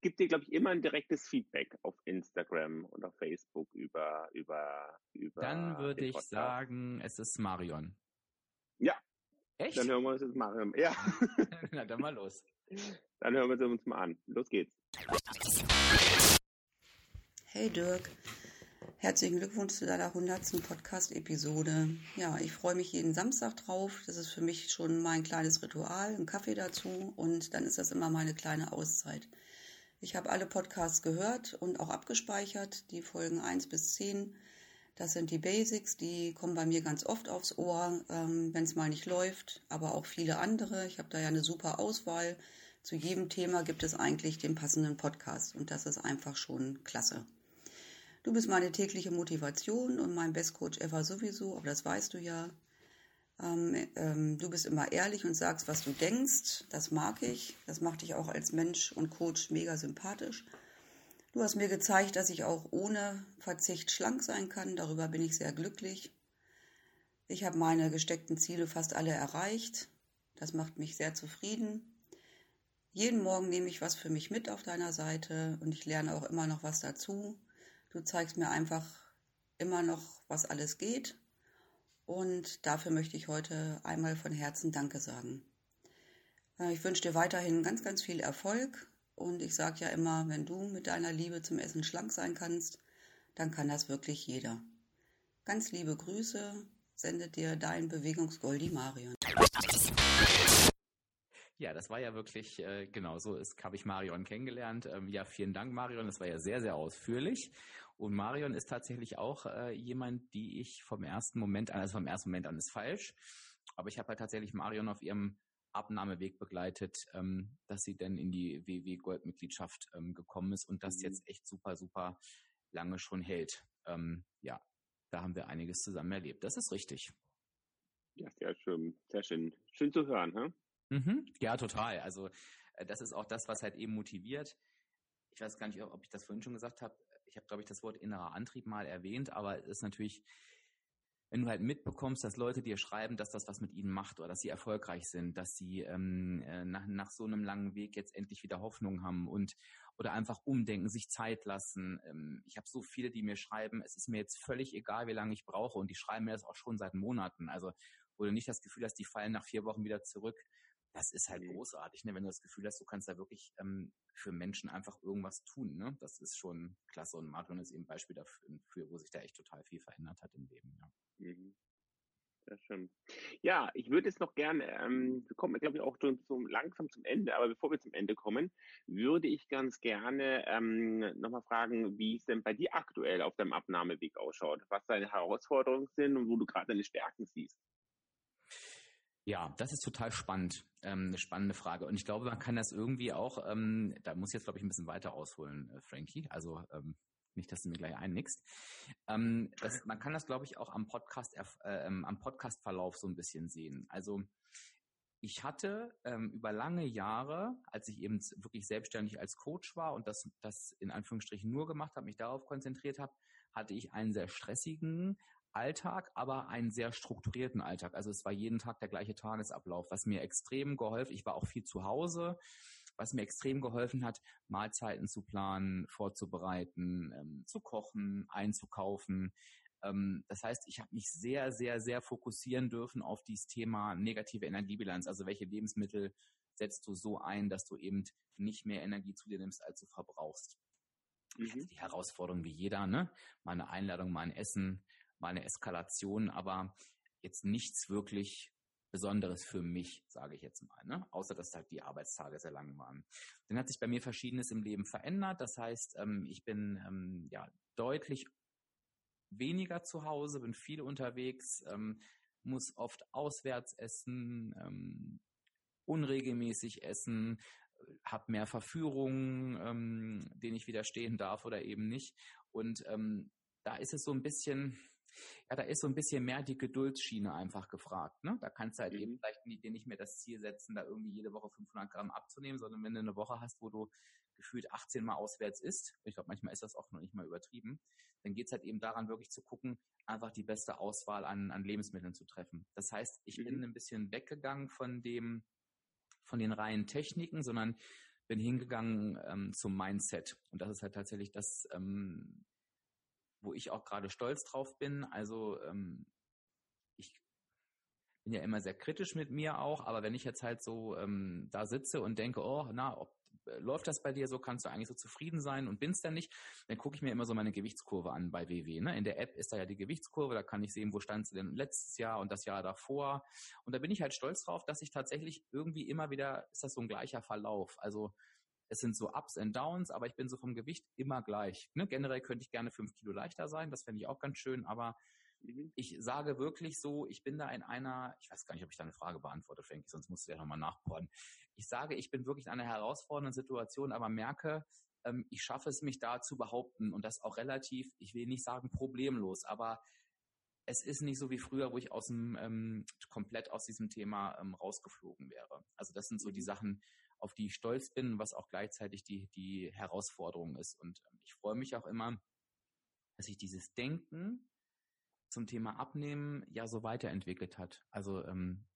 Gibt dir, glaube ich, immer ein direktes Feedback auf Instagram und auf Facebook über, über, über. Dann würde ich Podcast. sagen, es ist Marion. Ja. Echt? Dann hören wir uns das mal. Ja, [laughs] Na, dann mal los. dann hören wir es uns mal an. Los geht's. Hey Dirk, herzlichen Glückwunsch zu deiner 100. Podcast-Episode. Ja, ich freue mich jeden Samstag drauf. Das ist für mich schon mein kleines Ritual, ein Kaffee dazu und dann ist das immer meine kleine Auszeit. Ich habe alle Podcasts gehört und auch abgespeichert, die Folgen 1 bis 10. Das sind die Basics, die kommen bei mir ganz oft aufs Ohr, ähm, wenn es mal nicht läuft, aber auch viele andere. Ich habe da ja eine super Auswahl. Zu jedem Thema gibt es eigentlich den passenden Podcast und das ist einfach schon klasse. Du bist meine tägliche Motivation und mein Bestcoach ever sowieso, aber das weißt du ja. Ähm, ähm, du bist immer ehrlich und sagst, was du denkst. Das mag ich. Das macht dich auch als Mensch und Coach mega sympathisch. Du hast mir gezeigt, dass ich auch ohne Verzicht schlank sein kann. Darüber bin ich sehr glücklich. Ich habe meine gesteckten Ziele fast alle erreicht. Das macht mich sehr zufrieden. Jeden Morgen nehme ich was für mich mit auf deiner Seite und ich lerne auch immer noch was dazu. Du zeigst mir einfach immer noch, was alles geht. Und dafür möchte ich heute einmal von Herzen Danke sagen. Äh, Ich wünsche dir weiterhin ganz, ganz viel Erfolg. Und ich sage ja immer, wenn du mit deiner Liebe zum Essen schlank sein kannst, dann kann das wirklich jeder. Ganz liebe Grüße, sendet dir dein Bewegungsgoldi Marion. Ja, das war ja wirklich, äh, genau so ist, habe ich Marion kennengelernt. Ähm, ja, vielen Dank, Marion. Das war ja sehr, sehr ausführlich. Und Marion ist tatsächlich auch äh, jemand, die ich vom ersten Moment an, also vom ersten Moment an ist falsch, aber ich habe halt tatsächlich Marion auf ihrem Abnahmeweg begleitet, ähm, dass sie dann in die WW Goldmitgliedschaft ähm, gekommen ist und das mhm. jetzt echt super, super lange schon hält. Ähm, ja, da haben wir einiges zusammen erlebt. Das ist richtig. Ja, sehr schön, sehr schön. Schön zu hören, hm? Mhm. Ja, total. Also äh, das ist auch das, was halt eben motiviert. Ich weiß gar nicht, ob ich das vorhin schon gesagt habe. Ich habe, glaube ich, das Wort innerer Antrieb mal erwähnt, aber es ist natürlich, wenn du halt mitbekommst, dass Leute dir schreiben, dass das was mit ihnen macht oder dass sie erfolgreich sind, dass sie ähm, äh, nach, nach so einem langen Weg jetzt endlich wieder Hoffnung haben und oder einfach umdenken, sich Zeit lassen. Ähm, ich habe so viele, die mir schreiben, es ist mir jetzt völlig egal, wie lange ich brauche und die schreiben mir das auch schon seit Monaten. Also wo du nicht das Gefühl hast, die fallen nach vier Wochen wieder zurück das ist halt großartig, ne? wenn du das Gefühl hast, du kannst da wirklich ähm, für Menschen einfach irgendwas tun. Ne? Das ist schon klasse und Marion ist eben ein Beispiel dafür, wo sich da echt total viel verändert hat im Leben. Ja. Mhm. Sehr schön. Ja, ich würde jetzt noch gerne, ähm, wir kommen, glaube ich, auch schon zum, langsam zum Ende, aber bevor wir zum Ende kommen, würde ich ganz gerne ähm, nochmal fragen, wie es denn bei dir aktuell auf deinem Abnahmeweg ausschaut, was deine Herausforderungen sind und wo du gerade deine Stärken siehst. Ja, das ist total spannend, ähm, eine spannende Frage. Und ich glaube, man kann das irgendwie auch, ähm, da muss ich jetzt, glaube ich, ein bisschen weiter ausholen, äh, Frankie. Also ähm, nicht, dass du mir gleich einnickst. Ähm, das, man kann das, glaube ich, auch am Podcast, äh, ähm, am Podcastverlauf so ein bisschen sehen. Also ich hatte ähm, über lange Jahre, als ich eben wirklich selbstständig als Coach war und das, das in Anführungsstrichen nur gemacht habe, mich darauf konzentriert habe, hatte ich einen sehr stressigen, Alltag, aber einen sehr strukturierten Alltag. Also es war jeden Tag der gleiche Tagesablauf, was mir extrem geholfen. Ich war auch viel zu Hause, was mir extrem geholfen hat, Mahlzeiten zu planen, vorzubereiten, ähm, zu kochen, einzukaufen. Ähm, das heißt, ich habe mich sehr, sehr, sehr fokussieren dürfen auf dieses Thema negative Energiebilanz. Also welche Lebensmittel setzt du so ein, dass du eben nicht mehr Energie zu dir nimmst, als du verbrauchst. Mhm. Die Herausforderung wie jeder, ne? Mal eine Einladung, mal ein Essen, mal eine Eskalation, aber jetzt nichts wirklich Besonderes für mich, sage ich jetzt mal, ne? außer dass halt die Arbeitstage sehr lang waren. Dann hat sich bei mir Verschiedenes im Leben verändert. Das heißt, ähm, ich bin ähm, ja deutlich weniger zu Hause, bin viel unterwegs, ähm, muss oft auswärts essen, ähm, unregelmäßig essen, habe mehr Verführungen, ähm, denen ich widerstehen darf oder eben nicht. Und ähm, da ist es so ein bisschen, ja, da ist so ein bisschen mehr die Geduldsschiene einfach gefragt. Ne? Da kannst du halt mhm. eben vielleicht dir nicht mehr das Ziel setzen, da irgendwie jede Woche 500 Gramm abzunehmen, sondern wenn du eine Woche hast, wo du gefühlt 18 Mal auswärts isst, ich glaube, manchmal ist das auch noch nicht mal übertrieben, dann geht's halt eben daran, wirklich zu gucken, einfach die beste Auswahl an, an Lebensmitteln zu treffen. Das heißt, ich mhm. bin ein bisschen weggegangen von dem, von den reinen Techniken, sondern bin hingegangen ähm, zum Mindset. Und das ist halt tatsächlich das, ähm, wo ich auch gerade stolz drauf bin. Also ähm, ich bin ja immer sehr kritisch mit mir auch, aber wenn ich jetzt halt so ähm, da sitze und denke, oh, na, ob, äh, läuft das bei dir so, kannst du eigentlich so zufrieden sein und bin's dann nicht, dann gucke ich mir immer so meine Gewichtskurve an bei WW. Ne? In der App ist da ja die Gewichtskurve, da kann ich sehen, wo standst du denn letztes Jahr und das Jahr davor. Und da bin ich halt stolz drauf, dass ich tatsächlich irgendwie immer wieder, ist das so ein gleicher Verlauf. Also es sind so Ups und Downs, aber ich bin so vom Gewicht immer gleich. Ne? Generell könnte ich gerne fünf Kilo leichter sein, das fände ich auch ganz schön, aber mhm. ich sage wirklich so, ich bin da in einer, ich weiß gar nicht, ob ich deine Frage beantworte, Frankie, sonst musst du ja nochmal nachbohren. Ich sage, ich bin wirklich in einer herausfordernden Situation, aber merke, ähm, ich schaffe es mich da zu behaupten und das auch relativ, ich will nicht sagen problemlos, aber es ist nicht so wie früher, wo ich aus dem ähm, komplett aus diesem Thema ähm, rausgeflogen wäre. Also das sind so die mhm. Sachen, auf die ich stolz bin, was auch gleichzeitig die, die Herausforderung ist. Und ähm, ich freue mich auch immer, dass sich dieses Denken zum Thema Abnehmen ja so weiterentwickelt hat. Also ähm,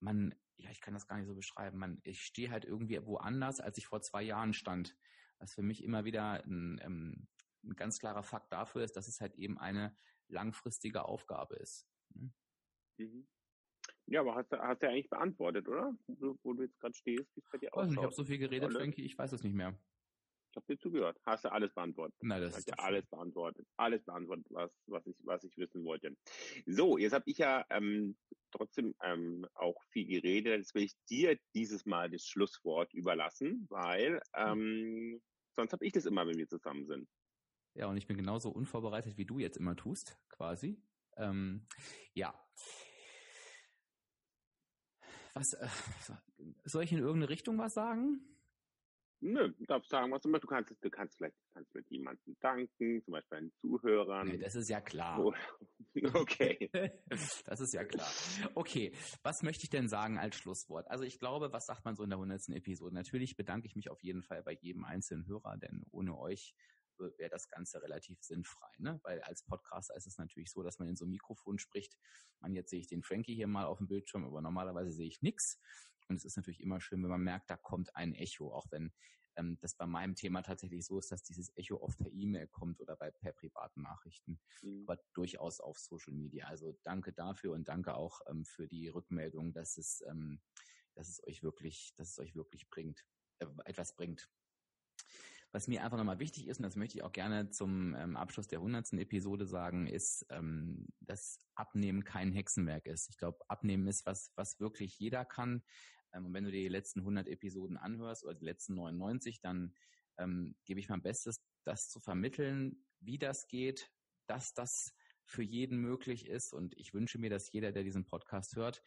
man, ja, ich kann das gar nicht so beschreiben. Man, ich stehe halt irgendwie woanders, als ich vor zwei Jahren stand. Was für mich immer wieder ein, ähm, ein ganz klarer Fakt dafür ist, dass es halt eben eine langfristige Aufgabe ist. Ne? Mhm. Ja, aber hast du hast ja eigentlich beantwortet, oder? Wo, wo du jetzt gerade stehst, wie es bei dir aussieht. Ich habe so viel geredet, Frankie, ich weiß es nicht mehr. Ich habe dir zugehört. Hast du alles beantwortet? Na, das Hast ist ja alles beantwortet. Alles beantwortet, was, was, ich, was ich wissen wollte. So, jetzt habe ich ja ähm, trotzdem ähm, auch viel geredet. Jetzt will ich dir dieses Mal das Schlusswort überlassen, weil ähm, sonst habe ich das immer, wenn wir zusammen sind. Ja, und ich bin genauso unvorbereitet, wie du jetzt immer tust, quasi. Ähm, ja. Was, äh, [laughs] soll ich in irgendeine Richtung was sagen? Nö, du darfst sagen, was du möchtest. Du kannst, du kannst vielleicht kannst mit jemandem danken, zum Beispiel einen Zuhörern. Nee, das ist ja klar. Oh, [laughs] okay. [laughs] das ist ja klar. Okay, was möchte ich denn sagen als Schlusswort? Also ich glaube, was sagt man so in der 100. Episode? Natürlich bedanke ich mich auf jeden Fall bei jedem einzelnen Hörer, denn ohne euch wäre das Ganze relativ sinnfrei, ne? Weil als Podcaster ist es natürlich so, dass man in so ein Mikrofon spricht. Man jetzt sehe ich den Frankie hier mal auf dem Bildschirm, aber normalerweise sehe ich nichts. Und es ist natürlich immer schön, wenn man merkt, da kommt ein Echo, auch wenn ähm, das bei meinem Thema tatsächlich so ist, dass dieses Echo oft per E-Mail kommt oder bei per privaten Nachrichten, mhm. aber durchaus auf Social Media. Also danke dafür und danke auch ähm, für die Rückmeldung, dass es, ähm, dass es euch wirklich, dass es euch wirklich bringt, äh, etwas bringt. Was mir einfach nochmal wichtig ist, und das möchte ich auch gerne zum ähm, Abschluss der hundertsten Episode sagen, ist, ähm, dass Abnehmen kein Hexenwerk ist. Ich glaube, Abnehmen ist was, was wirklich jeder kann. Ähm, und wenn du dir die letzten 100 Episoden anhörst oder die letzten 99, dann ähm, gebe ich mein Bestes, das zu vermitteln, wie das geht, dass das für jeden möglich ist. Und ich wünsche mir, dass jeder, der diesen Podcast hört,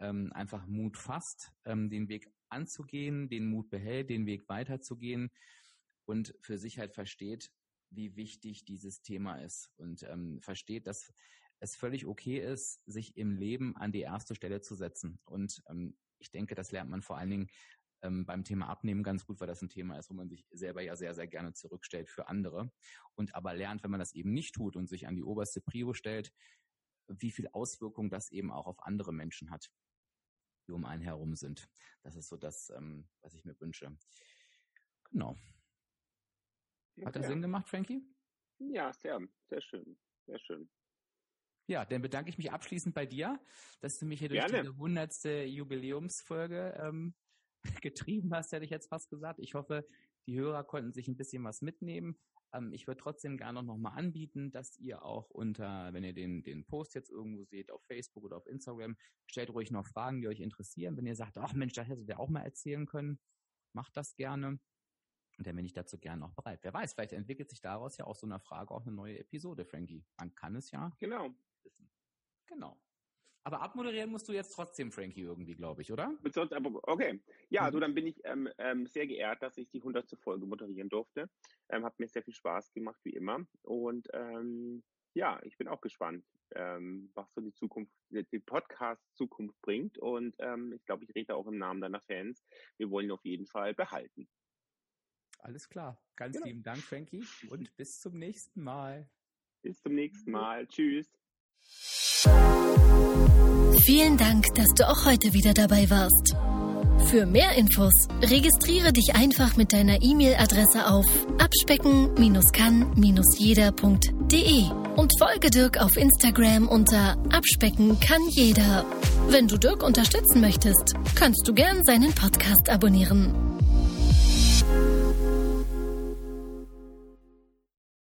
ähm, einfach Mut fasst, ähm, den Weg anzugehen, den Mut behält, den Weg weiterzugehen und für sich halt versteht, wie wichtig dieses Thema ist und ähm, versteht, dass es völlig okay ist, sich im Leben an die erste Stelle zu setzen. Und ähm, ich denke, das lernt man vor allen Dingen ähm, beim Thema Abnehmen ganz gut, weil das ein Thema ist, wo man sich selber ja sehr, sehr gerne zurückstellt für andere und aber lernt, wenn man das eben nicht tut und sich an die oberste Prio stellt, wie viel Auswirkung das eben auch auf andere Menschen hat, die um einen herum sind. Das ist so das, ähm, was ich mir wünsche. Genau. Hat das ja. Sinn gemacht, Frankie? Ja, sehr, sehr schön, sehr schön. Ja, dann bedanke ich mich abschließend bei dir, dass du mich hier durch Gerne. diese hundertste Jubiläumsfolge ähm, [laughs] getrieben hast, hätte ich jetzt fast gesagt. Ich hoffe, die Hörer konnten sich ein bisschen was mitnehmen. Ähm, ich würde trotzdem gerne noch mal anbieten, dass ihr auch unter, wenn ihr den, den Post jetzt irgendwo seht, auf Facebook oder auf Instagram, stellt ruhig noch Fragen, die euch interessieren. Wenn ihr sagt, ach Mensch, das hättet ihr auch mal erzählen können, macht das gerne. Und dann bin ich dazu gerne auch bereit. Wer weiß, vielleicht entwickelt sich daraus ja auch so eine Frage auch eine neue Episode, Frankie. Man kann es ja. Genau. Wissen. Genau. Aber abmoderieren musst du jetzt trotzdem, Frankie, irgendwie, glaube ich, oder? Okay. Ja, also dann bin ich ähm, ähm, sehr geehrt, dass ich die 100. Folge moderieren durfte. Ähm, hat mir sehr viel Spaß gemacht, wie immer. Und ähm, ja, ich bin auch gespannt, ähm, was so die Zukunft, die Podcast-Zukunft bringt. Und ähm, ich glaube, ich rede auch im Namen deiner Fans. Wir wollen ihn auf jeden Fall behalten. Alles klar. Ganz genau. lieben Dank, Frankie. Und bis zum nächsten Mal. Bis zum nächsten Mal. Tschüss. Vielen Dank, dass du auch heute wieder dabei warst. Für mehr Infos registriere dich einfach mit deiner E-Mail-Adresse auf abspecken-kann-jeder.de und folge Dirk auf Instagram unter Abspecken kann jeder. Wenn du Dirk unterstützen möchtest, kannst du gern seinen Podcast abonnieren.